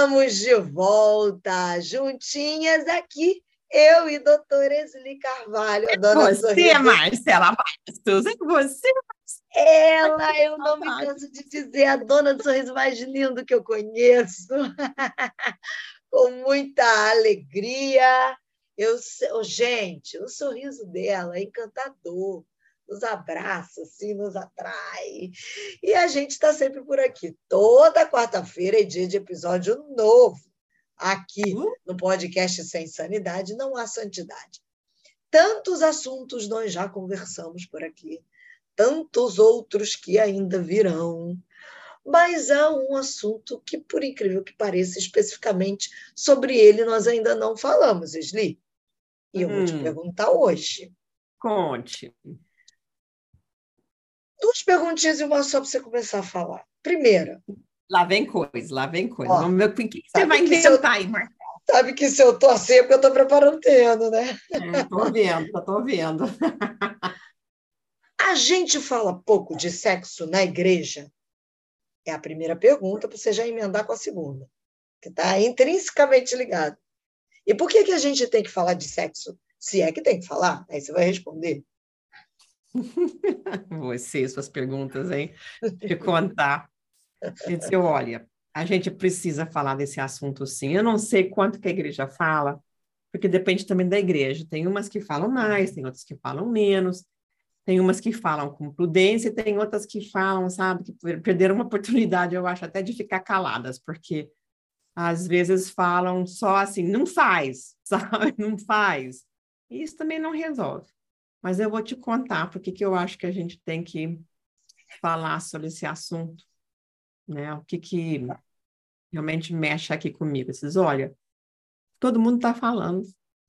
Estamos de volta, juntinhas aqui, eu e doutora Esli Carvalho, a dona Você, Sorriso. Marcela Bastos, é você, Ela, eu não me canso de dizer, a dona do sorriso mais lindo que eu conheço, com muita alegria. Eu, gente, o sorriso dela é encantador nos abraça, assim, nos atrai. E a gente está sempre por aqui. Toda quarta-feira é dia de episódio novo. Aqui uhum. no podcast Sem Sanidade não há santidade. Tantos assuntos nós já conversamos por aqui, tantos outros que ainda virão. Mas há um assunto que, por incrível que pareça, especificamente sobre ele nós ainda não falamos, Esli. E eu hum. vou te hum. perguntar hoje. Conte duas perguntinhas e uma só para você começar a falar. Primeira. Lá vem coisa, lá vem coisa. Ó, Vamos ver o que você vai inventar aí, Marcelo. Sabe que se eu estou assim é porque eu estou preparando o terreno, né? Estou é, vendo, estou vendo. A gente fala pouco de sexo na igreja? É a primeira pergunta, para você já emendar com a segunda, que está intrinsecamente ligado. E por que, que a gente tem que falar de sexo? Se é que tem que falar, aí você vai responder. Você, suas perguntas, hein? De contar. E dizer, olha, a gente precisa falar desse assunto sim. Eu não sei quanto que a igreja fala, porque depende também da igreja. Tem umas que falam mais, tem outras que falam menos, tem umas que falam com prudência, tem outras que falam, sabe, que perderam uma oportunidade, eu acho, até de ficar caladas, porque às vezes falam só assim, não faz, sabe? Não faz. E isso também não resolve. Mas eu vou te contar porque que eu acho que a gente tem que falar sobre esse assunto, né? O que que realmente mexe aqui comigo. Vocês, olha, todo mundo está falando.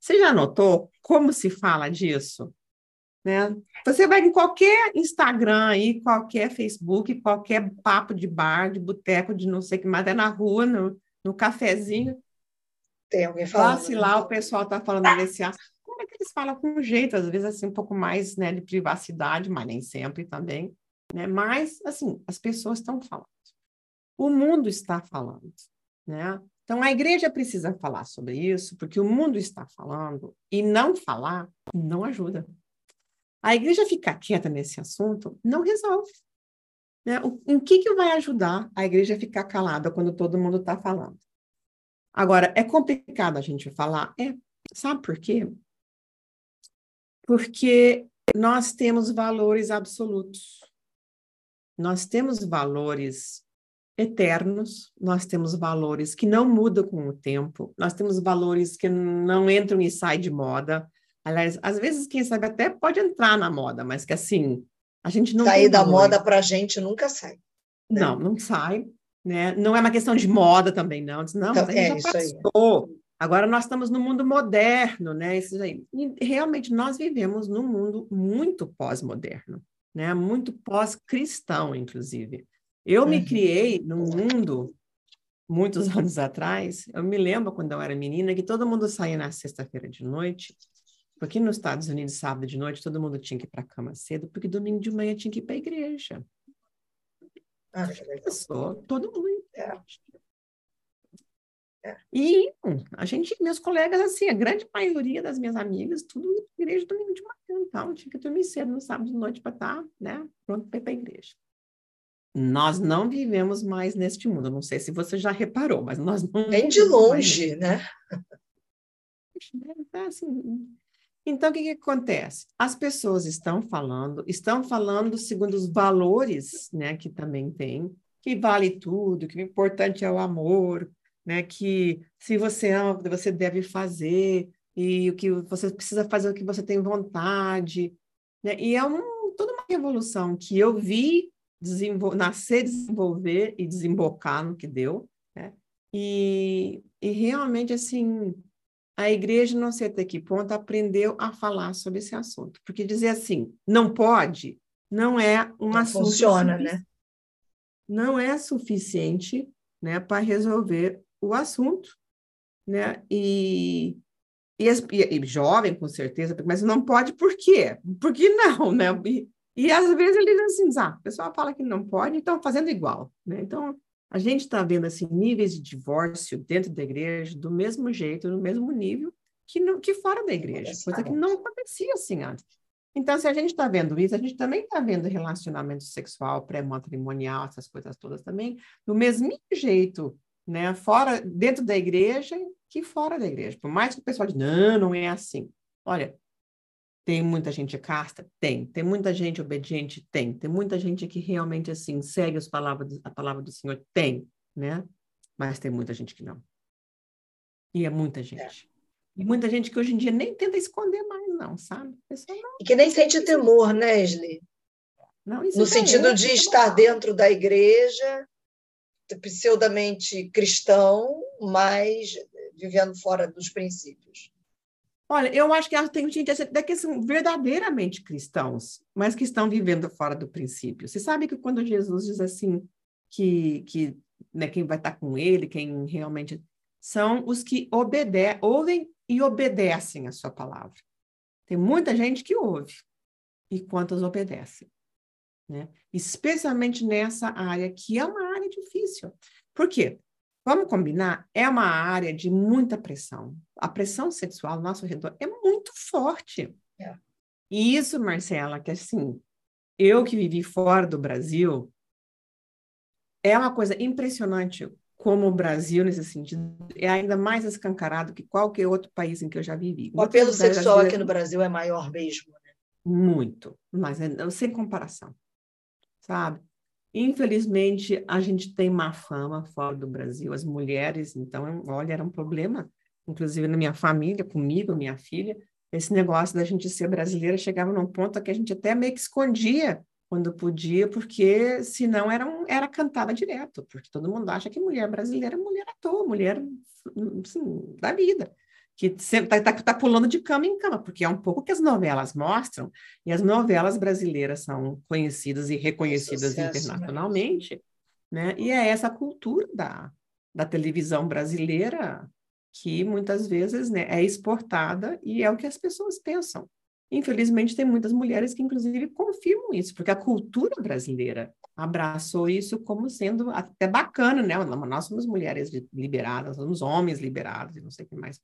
Você já notou como se fala disso? Né? Você vai em qualquer Instagram aí, qualquer Facebook, qualquer papo de bar, de boteco, de não sei o que mais, é na rua, no, no cafezinho. Tem alguém falando. Lá, se lá o pessoal está falando desse assunto eles falam com jeito, às vezes assim, um pouco mais né, de privacidade, mas nem sempre também. Né? Mas, assim, as pessoas estão falando. O mundo está falando. Né? Então, a igreja precisa falar sobre isso, porque o mundo está falando, e não falar não ajuda. A igreja ficar quieta nesse assunto não resolve. Né? O, em que, que vai ajudar a igreja ficar calada quando todo mundo está falando? Agora, é complicado a gente falar? É. Sabe por quê? Porque nós temos valores absolutos. Nós temos valores eternos, nós temos valores que não mudam com o tempo, nós temos valores que não entram e saem de moda. Aliás, às vezes, quem sabe até pode entrar na moda, mas que assim, a gente não. Sair da moda para a gente nunca sai. Né? Não, não sai. Né? Não é uma questão de moda também, não. Não, então, é, já passou. Aí. Agora nós estamos no mundo moderno, né? Isso aí. E realmente nós vivemos num mundo muito pós-moderno, né? Muito pós-cristão, inclusive. Eu me uhum. criei num mundo muitos anos atrás. Eu me lembro quando eu era menina que todo mundo saía na sexta-feira de noite, porque nos Estados Unidos sábado de noite todo mundo tinha que ir para a cama cedo, porque domingo de manhã tinha que ir para a igreja. Ah, todo mundo. É. E a gente, meus colegas, assim, a grande maioria das minhas amigas, tudo igreja domingo de manhã, então tinha que dormir cedo no sábado de noite para estar, tá, né, pronto para ir para a igreja. Nós não vivemos mais neste mundo, não sei se você já reparou, mas nós não. Nem de longe, né? É assim, então, o que, que acontece? As pessoas estão falando, estão falando segundo os valores, né, que também tem, que vale tudo, que o importante é o amor, né? Que se você ama, você deve fazer, e o que você precisa fazer o que você tem vontade, né? E é um, toda uma revolução que eu vi desenvol nascer, desenvolver e desembocar no que deu, né? E, e realmente, assim, a igreja, não sei até que ponto, aprendeu a falar sobre esse assunto. Porque dizer assim, não pode, não é um não assunto... Funciona, né? Não é suficiente né, para resolver o assunto, né? E, e, e, jovem, com certeza, mas não pode por quê? Por que não, né? E, e às vezes ele diz assim, ah, o pessoal fala que não pode, então fazendo igual, né? Então, A gente está vendo assim níveis de divórcio dentro da igreja do mesmo jeito, no mesmo nível que, no, que fora da igreja, coisa que não acontecia assim antes. Então, se a gente está vendo isso, a gente também está vendo relacionamento sexual pré-matrimonial, essas coisas todas também, do mesmo jeito, né? Fora, dentro da igreja que fora da igreja. Por mais que o pessoal diga, não, não é assim. Olha, tem muita gente casta? Tem. Tem muita gente obediente? Tem. Tem muita gente que realmente, assim, segue as palavras, a palavra do Senhor? Tem, né? Mas tem muita gente que não. E é muita gente. É. E muita gente que hoje em dia nem tenta esconder mais, não, sabe? Não... E que nem sente temor, né, Esli? Não, no sentido é, de estar dentro da igreja, pseudamente cristão, mas vivendo fora dos princípios. Olha, eu acho que tem gente até que são verdadeiramente cristãos, mas que estão vivendo fora do princípio. Você sabe que quando Jesus diz assim que, que né, quem vai estar com ele, quem realmente são os que obede ouvem e obedecem a sua palavra. Tem muita gente que ouve e quantos obedecem, né? Especialmente nessa área que é uma difícil. Por quê? Vamos combinar, é uma área de muita pressão. A pressão sexual ao nosso redor é muito forte. É. E isso, Marcela, que assim, eu que vivi fora do Brasil, é uma coisa impressionante como o Brasil, nesse sentido, é ainda mais escancarado que qualquer outro país em que eu já vivi. O apelo sexual aqui no Brasil é maior mesmo, né? Muito, mas é, sem comparação, sabe? Infelizmente, a gente tem má fama fora do Brasil, as mulheres, então, olha, era um problema, inclusive na minha família, comigo, minha filha, esse negócio da gente ser brasileira chegava num ponto que a gente até meio que escondia quando podia, porque senão era, um, era cantada direto, porque todo mundo acha que mulher brasileira é mulher à toa, mulher assim, da vida, que está tá, tá pulando de cama em cama, porque é um pouco que as novelas mostram, e as novelas brasileiras são conhecidas e reconhecidas Sucesso, internacionalmente, né? né? E é essa cultura da, da televisão brasileira que muitas vezes né, é exportada e é o que as pessoas pensam. Infelizmente, tem muitas mulheres que, inclusive, confirmam isso, porque a cultura brasileira abraçou isso como sendo até bacana, né? Nós somos mulheres liberadas, somos homens liberados, e não sei o que mais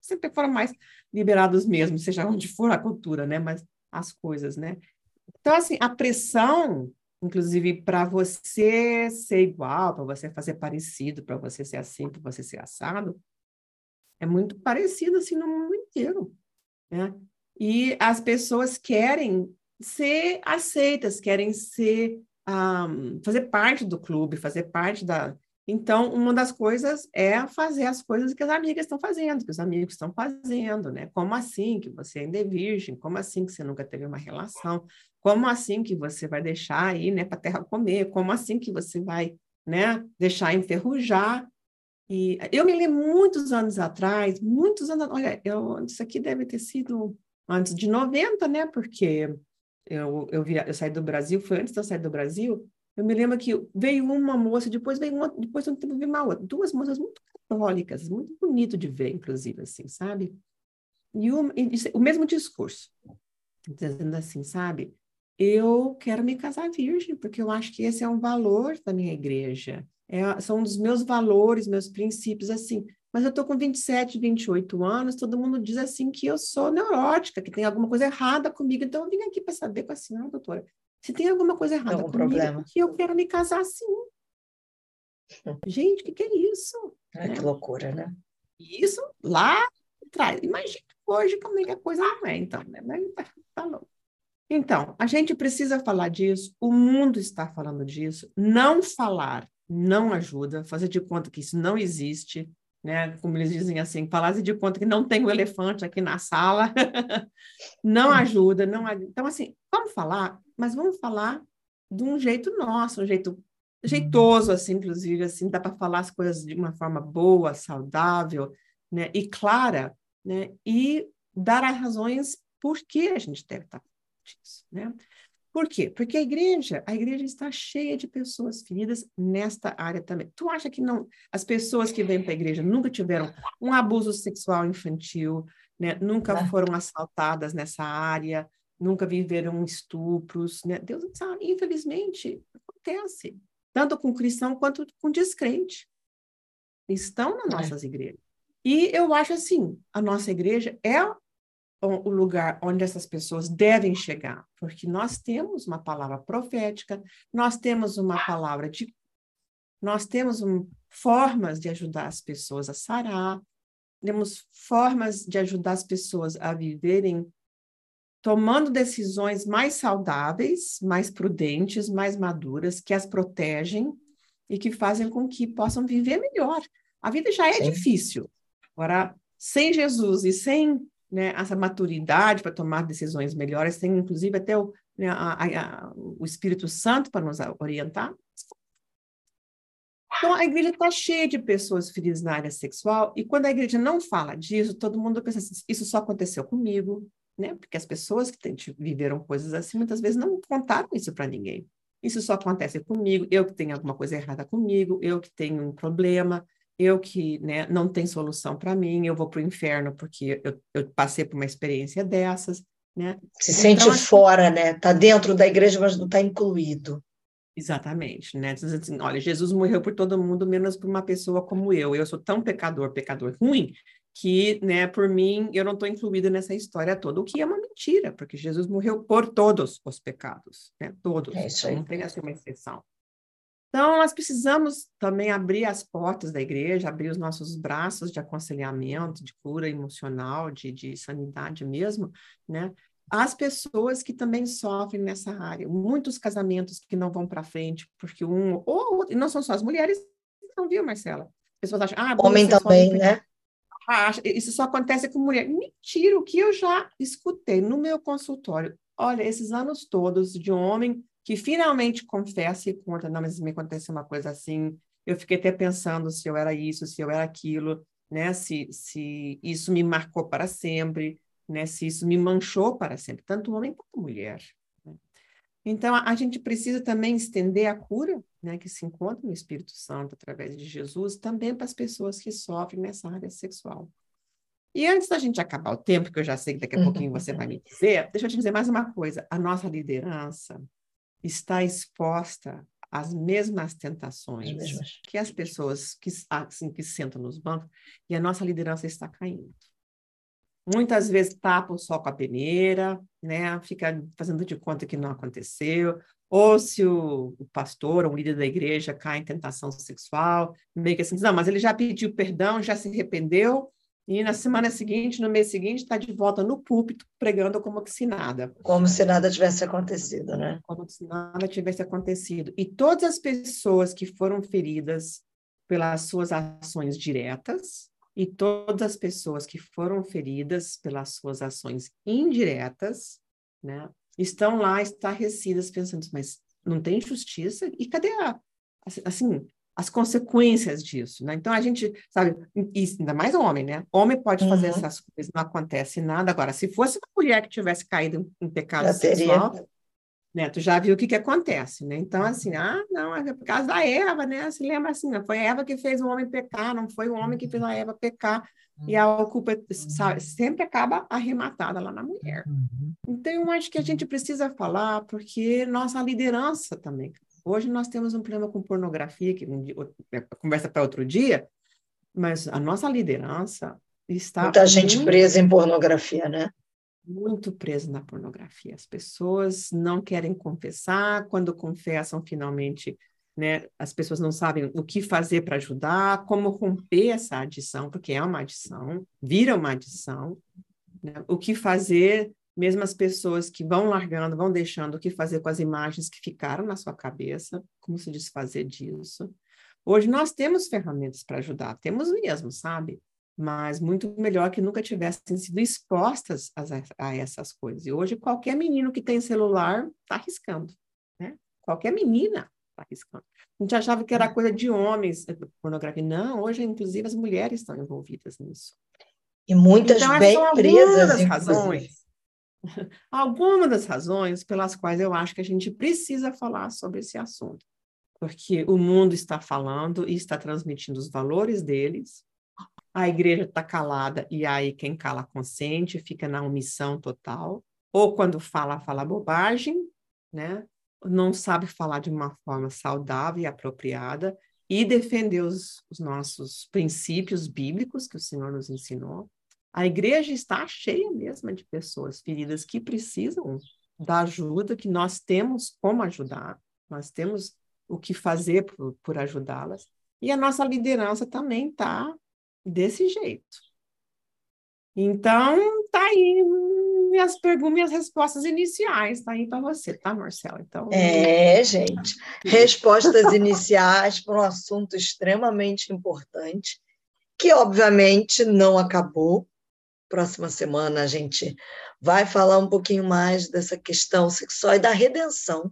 sempre foram mais liberados mesmo, seja onde for a cultura, né? Mas as coisas, né? Então, assim, a pressão, inclusive, para você ser igual, para você fazer parecido, para você ser assim, para você ser assado, é muito parecido, assim, no mundo inteiro, né? E as pessoas querem ser aceitas, querem ser um, fazer parte do clube, fazer parte da. Então, uma das coisas é fazer as coisas que as amigas estão fazendo, que os amigos estão fazendo, né? Como assim que você ainda é virgem? Como assim que você nunca teve uma relação? Como assim que você vai deixar aí, né, para terra comer? Como assim que você vai, né, deixar enferrujar? E eu me lembro muitos anos atrás, muitos anos, olha, eu, isso aqui deve ter sido antes de 90, né? Porque eu, eu, eu saí do Brasil, foi antes de eu sair do Brasil, eu me lembro que veio uma moça, depois veio uma, depois um tempo veio uma outra, duas moças muito católicas, muito bonito de ver, inclusive, assim, sabe? E, o, e o mesmo discurso, dizendo assim, sabe? Eu quero me casar virgem, porque eu acho que esse é um valor da minha igreja. É, são um dos meus valores, meus princípios, assim mas eu estou com 27, 28 anos, todo mundo diz assim que eu sou neurótica, que tem alguma coisa errada comigo, então eu vim aqui para saber com a senhora, doutora, se tem alguma coisa errada algum comigo, problema. que eu quero me casar assim. Gente, o que, que, é isso? É, né? Que loucura, né? Isso lá atrás. Imagina hoje como é que a coisa não é, então, né? Mas tá, tá louco. Então, a gente precisa falar disso, o mundo está falando disso. Não falar não ajuda, fazer de conta que isso não existe, né? Como eles dizem assim, falasse de conta que não tem o um elefante aqui na sala, não ajuda, não Então, assim, vamos falar, mas vamos falar de um jeito nosso, um jeito jeitoso, assim, inclusive, assim, dá para falar as coisas de uma forma boa, saudável, né? E clara, né? E dar as razões por que a gente deve estar disso, né? Por quê? Porque a igreja, a igreja está cheia de pessoas feridas nesta área também. Tu acha que não, as pessoas que vêm para a igreja nunca tiveram um abuso sexual infantil, né? Nunca foram assaltadas nessa área, nunca viveram estupros, né? Deus sabe, infelizmente acontece. tanto com cristão quanto com descrente. Estão nas é. nossas igrejas. E eu acho assim, a nossa igreja é o lugar onde essas pessoas devem chegar, porque nós temos uma palavra profética, nós temos uma palavra de nós temos um, formas de ajudar as pessoas a sarar, temos formas de ajudar as pessoas a viverem tomando decisões mais saudáveis, mais prudentes, mais maduras, que as protegem e que fazem com que possam viver melhor. A vida já é Sim. difícil. Agora, sem Jesus e sem né, essa maturidade para tomar decisões melhores, tem inclusive até o, né, a, a, o Espírito Santo para nos orientar, então, a igreja está cheia de pessoas feridas na área sexual, e quando a igreja não fala disso, todo mundo pensa assim, isso só aconteceu comigo, né? Porque as pessoas que viveram coisas assim, muitas vezes não contaram isso para ninguém. Isso só acontece comigo, eu que tenho alguma coisa errada comigo, eu que tenho um problema, eu que né, não tem solução para mim, eu vou para o inferno porque eu, eu, passei por uma experiência dessas. Né? Se então, sente assim, fora, né? Está dentro da igreja, mas não está incluído. Exatamente, né? Assim, olha, Jesus morreu por todo mundo, menos por uma pessoa como eu. Eu sou tão pecador, pecador ruim, que, né, por mim, eu não estou incluída nessa história toda, o que é uma mentira, porque Jesus morreu por todos os pecados, né? Todos. É isso aí. Não tem assim uma exceção. Então, nós precisamos também abrir as portas da igreja, abrir os nossos braços de aconselhamento, de cura emocional, de, de sanidade mesmo, né? as pessoas que também sofrem nessa área. Muitos casamentos que não vão para frente, porque um ou e não são só as mulheres, não viu, Marcela? As pessoas acham, ah, homem também, né? Ah, isso só acontece com mulher. Mentira, o que eu já escutei no meu consultório. Olha, esses anos todos de homem que finalmente confessa e conta, não, mas me aconteceu uma coisa assim. Eu fiquei até pensando se eu era isso, se eu era aquilo, né? Se, se isso me marcou para sempre né? Se isso me manchou para sempre, tanto homem quanto mulher. Né? Então, a, a, gente precisa também estender a cura, né, que se encontra no Espírito Santo através de Jesus, também para as pessoas que sofrem nessa área sexual. E antes da gente acabar o tempo, que eu já sei que daqui a pouquinho você vai me dizer, deixa eu te dizer mais uma coisa: a nossa liderança está exposta às mesmas tentações que as pessoas que, assim, que sentam nos bancos, e a nossa liderança está caindo. Muitas vezes tapa o sol com a peneira, né? Fica fazendo de conta que não aconteceu. Ou se o, o pastor ou o líder da igreja cai em tentação sexual, meio que assim, não, mas ele já pediu perdão, já se arrependeu, e na semana seguinte, no mês seguinte, está de volta no púlpito, pregando como se nada. Como se nada tivesse acontecido, né? Como se nada tivesse acontecido. E todas as pessoas que foram feridas pelas suas ações diretas, e todas as pessoas que foram feridas pelas suas ações indiretas, né, estão lá estarrecidas pensando, mas não tem justiça? E cadê a, assim, as consequências disso, né? Então a gente, sabe, e ainda mais homem, né? Homem pode uhum. fazer essas coisas, não acontece nada. Agora, se fosse uma mulher que tivesse caído em pecado Já sexual, teria né? Tu já viu o que que acontece, né? Então, assim, ah, não, é por causa da Eva, né? Se lembra assim, não foi a Eva que fez o homem pecar, não foi o homem que fez a Eva pecar, e a culpa sabe, sempre acaba arrematada lá na mulher. Uhum. Então, eu acho que a gente precisa falar, porque nossa liderança também. Hoje nós temos um problema com pornografia, que é, conversa para outro dia, mas a nossa liderança está. Muita gente muito... presa em pornografia, né? muito preso na pornografia. As pessoas não querem confessar, quando confessam, finalmente, né, as pessoas não sabem o que fazer para ajudar, como romper essa adição, porque é uma adição, vira uma adição, né? o que fazer, mesmo as pessoas que vão largando, vão deixando, o que fazer com as imagens que ficaram na sua cabeça, como se desfazer disso. Hoje nós temos ferramentas para ajudar, temos mesmo, sabe? mas muito melhor que nunca tivessem sido expostas a, a essas coisas. E hoje qualquer menino que tem celular está arriscando, né? Qualquer menina está arriscando. A gente achava que era é. coisa de homens, eh, pornografia. Não, hoje, inclusive, as mulheres estão envolvidas nisso. E muitas então, bem presas, razões. Algumas das razões pelas quais eu acho que a gente precisa falar sobre esse assunto. Porque o mundo está falando e está transmitindo os valores deles, a igreja está calada e aí quem cala consente, fica na omissão total, ou quando fala, fala bobagem, né? não sabe falar de uma forma saudável e apropriada e defender os, os nossos princípios bíblicos que o Senhor nos ensinou. A igreja está cheia mesmo de pessoas feridas que precisam da ajuda, que nós temos como ajudar, nós temos o que fazer por, por ajudá-las. E a nossa liderança também está desse jeito. Então, tá aí minhas perguntas, minhas respostas iniciais, tá aí para você, tá, Marcela? Então, é, gente, respostas iniciais para um assunto extremamente importante, que obviamente não acabou. Próxima semana a gente vai falar um pouquinho mais dessa questão sexual e da redenção,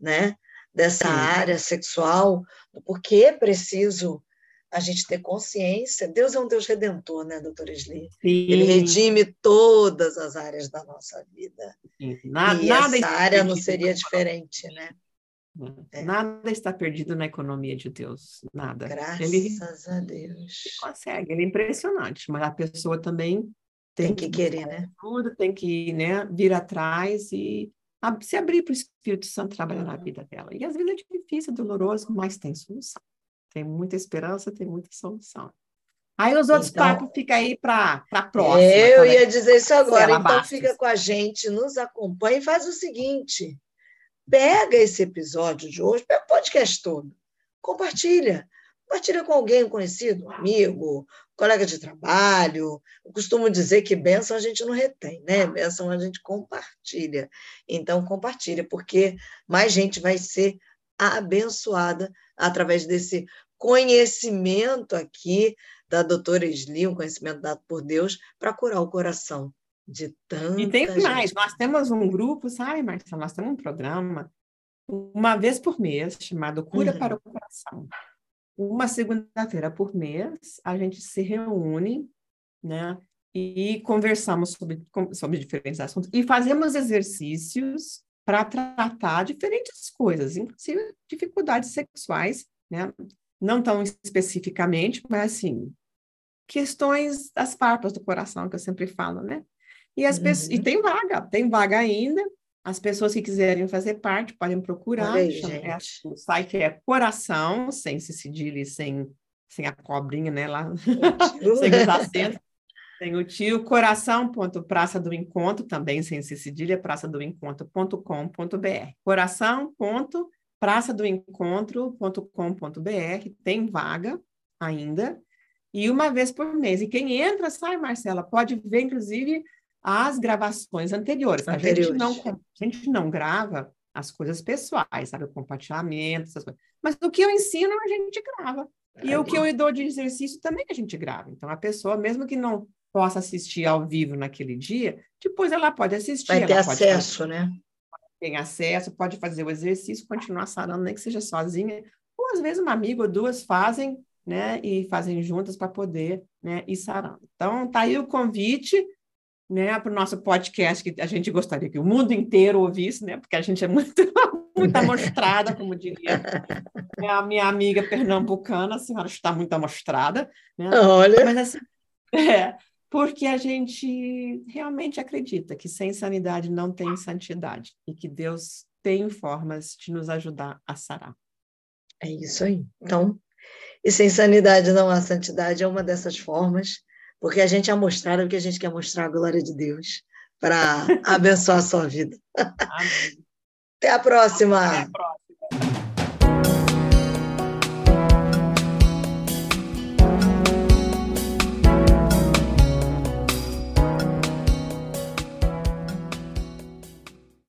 né? Dessa Sim. área sexual, do porquê é preciso a gente ter consciência. Deus é um Deus redentor, né, doutora Sli? Ele redime todas as áreas da nossa vida. Nada, e nada essa área não seria diferente, né? É. Nada está perdido na economia de Deus, nada. Graças ele, a Deus. Ele consegue, ele é impressionante, mas a pessoa também tem, tem que, que querer, né? Tudo tem que né, vir atrás e se abrir para o Espírito Santo trabalhar na vida dela. E às vezes é difícil, é doloroso, mas tem solução. Tem muita esperança, tem muita solução. Aí os outros então, papos ficam aí para a próxima. Eu ia dizer isso agora. Então Bastos. fica com a gente, nos acompanha e faz o seguinte: pega esse episódio de hoje, pega o podcast todo, compartilha. Compartilha com alguém conhecido, um amigo, colega de trabalho. Eu costumo dizer que bênção a gente não retém, né? Bênção a gente compartilha. Então, compartilha, porque mais gente vai ser abençoada através desse conhecimento aqui da doutora Esli, um conhecimento dado por Deus, para curar o coração de tanta E tem gente. mais, nós temos um grupo, sabe, Marcelo? Nós temos um programa, uma vez por mês, chamado Cura uhum. para o Coração. Uma segunda-feira por mês, a gente se reúne, né? E conversamos sobre, sobre diferentes assuntos e fazemos exercícios para tratar diferentes coisas, inclusive dificuldades sexuais, né? Não tão especificamente, mas assim, questões das farpas do coração, que eu sempre falo, né? E, as uhum. pessoas, e tem vaga, tem vaga ainda. As pessoas que quiserem fazer parte podem procurar. Aí, é, o site é Coração, sem se cedilha sem, sem a cobrinha, né? Lá, sem os acentos. Tem o tio coração ponto praça do encontro, também sem cedilha, praça do encontro.com.br. Coração ponto praça do encontro.com.br, tem vaga ainda, e uma vez por mês. E quem entra, sai, Marcela, pode ver, inclusive, as gravações anteriores. anteriores. A, gente não, a gente não grava as coisas pessoais, sabe? O compartilhamento, essas coisas. Mas o que eu ensino, a gente grava. E é o que eu dou de exercício também a gente grava. Então, a pessoa, mesmo que não possa assistir ao vivo naquele dia, depois ela pode assistir. Vai ter acesso, fazer, né? Tem acesso, pode fazer o exercício, continuar sarando, nem que seja sozinha. Ou às vezes uma amiga ou duas fazem, né? E fazem juntas para poder né, ir sarando. Então, tá aí o convite né, para o nosso podcast, que a gente gostaria que o mundo inteiro ouvisse, né? Porque a gente é muito, muito amostrada, como diria a minha amiga pernambucana, a senhora está muito amostrada. Né? Olha. Mas assim, é, porque a gente realmente acredita que sem sanidade não tem santidade e que Deus tem formas de nos ajudar a sarar. É isso aí. Então, e sem sanidade não há santidade, é uma dessas formas, porque a gente é mostrado o que a gente quer mostrar a glória de Deus para abençoar a sua vida. Até a próxima. Até a próxima.